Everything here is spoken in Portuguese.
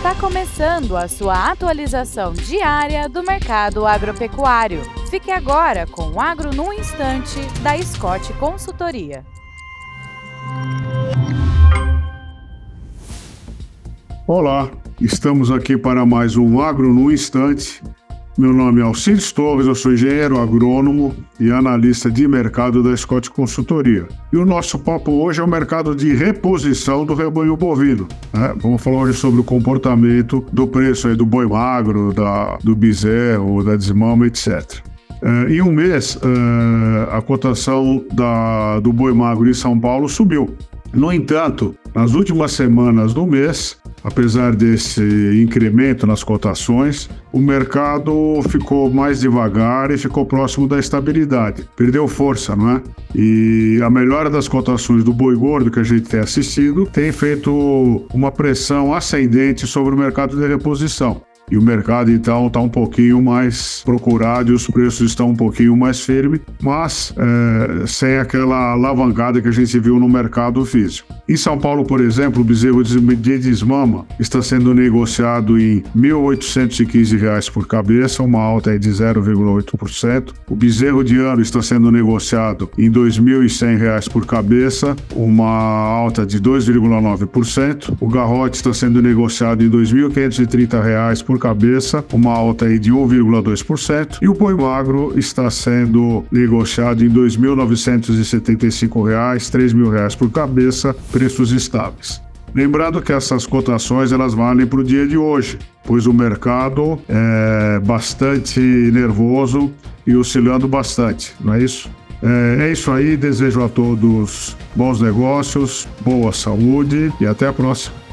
Está começando a sua atualização diária do mercado agropecuário. Fique agora com o Agro no Instante, da Scott Consultoria. Olá, estamos aqui para mais um Agro no Instante meu nome é Alcides Torres, eu sou engenheiro agrônomo e analista de mercado da Scott Consultoria. E o nosso papo hoje é o mercado de reposição do rebanho bovino. Né? Vamos falar hoje sobre o comportamento do preço aí do boi magro, da, do bezerro, da desmama, etc. É, em um mês, é, a cotação da, do boi magro em São Paulo subiu. No entanto, nas últimas semanas do mês, apesar desse incremento nas cotações, o mercado ficou mais devagar e ficou próximo da estabilidade. Perdeu força, não é? E a melhora das cotações do boi gordo que a gente tem assistido tem feito uma pressão ascendente sobre o mercado de reposição. E o mercado então está um pouquinho mais procurado e os preços estão um pouquinho mais firmes, mas é, sem aquela alavancada que a gente viu no mercado físico. Em São Paulo, por exemplo, o bezerro de desmama está sendo negociado em R$ 1.815 por cabeça, uma alta de 0,8%. O bezerro de ano está sendo negociado em R$ 2.100 por cabeça, uma alta de 2,9%. O garrote está sendo negociado em R$ 2.530 por cabeça, uma alta aí de 1,2%, e o boi magro está sendo negociado em R$ 2.975, R$ 3.000 por cabeça, preços estáveis. Lembrando que essas cotações elas valem para o dia de hoje, pois o mercado é bastante nervoso e oscilando bastante, não é isso? É, é isso aí, desejo a todos bons negócios, boa saúde e até a próxima.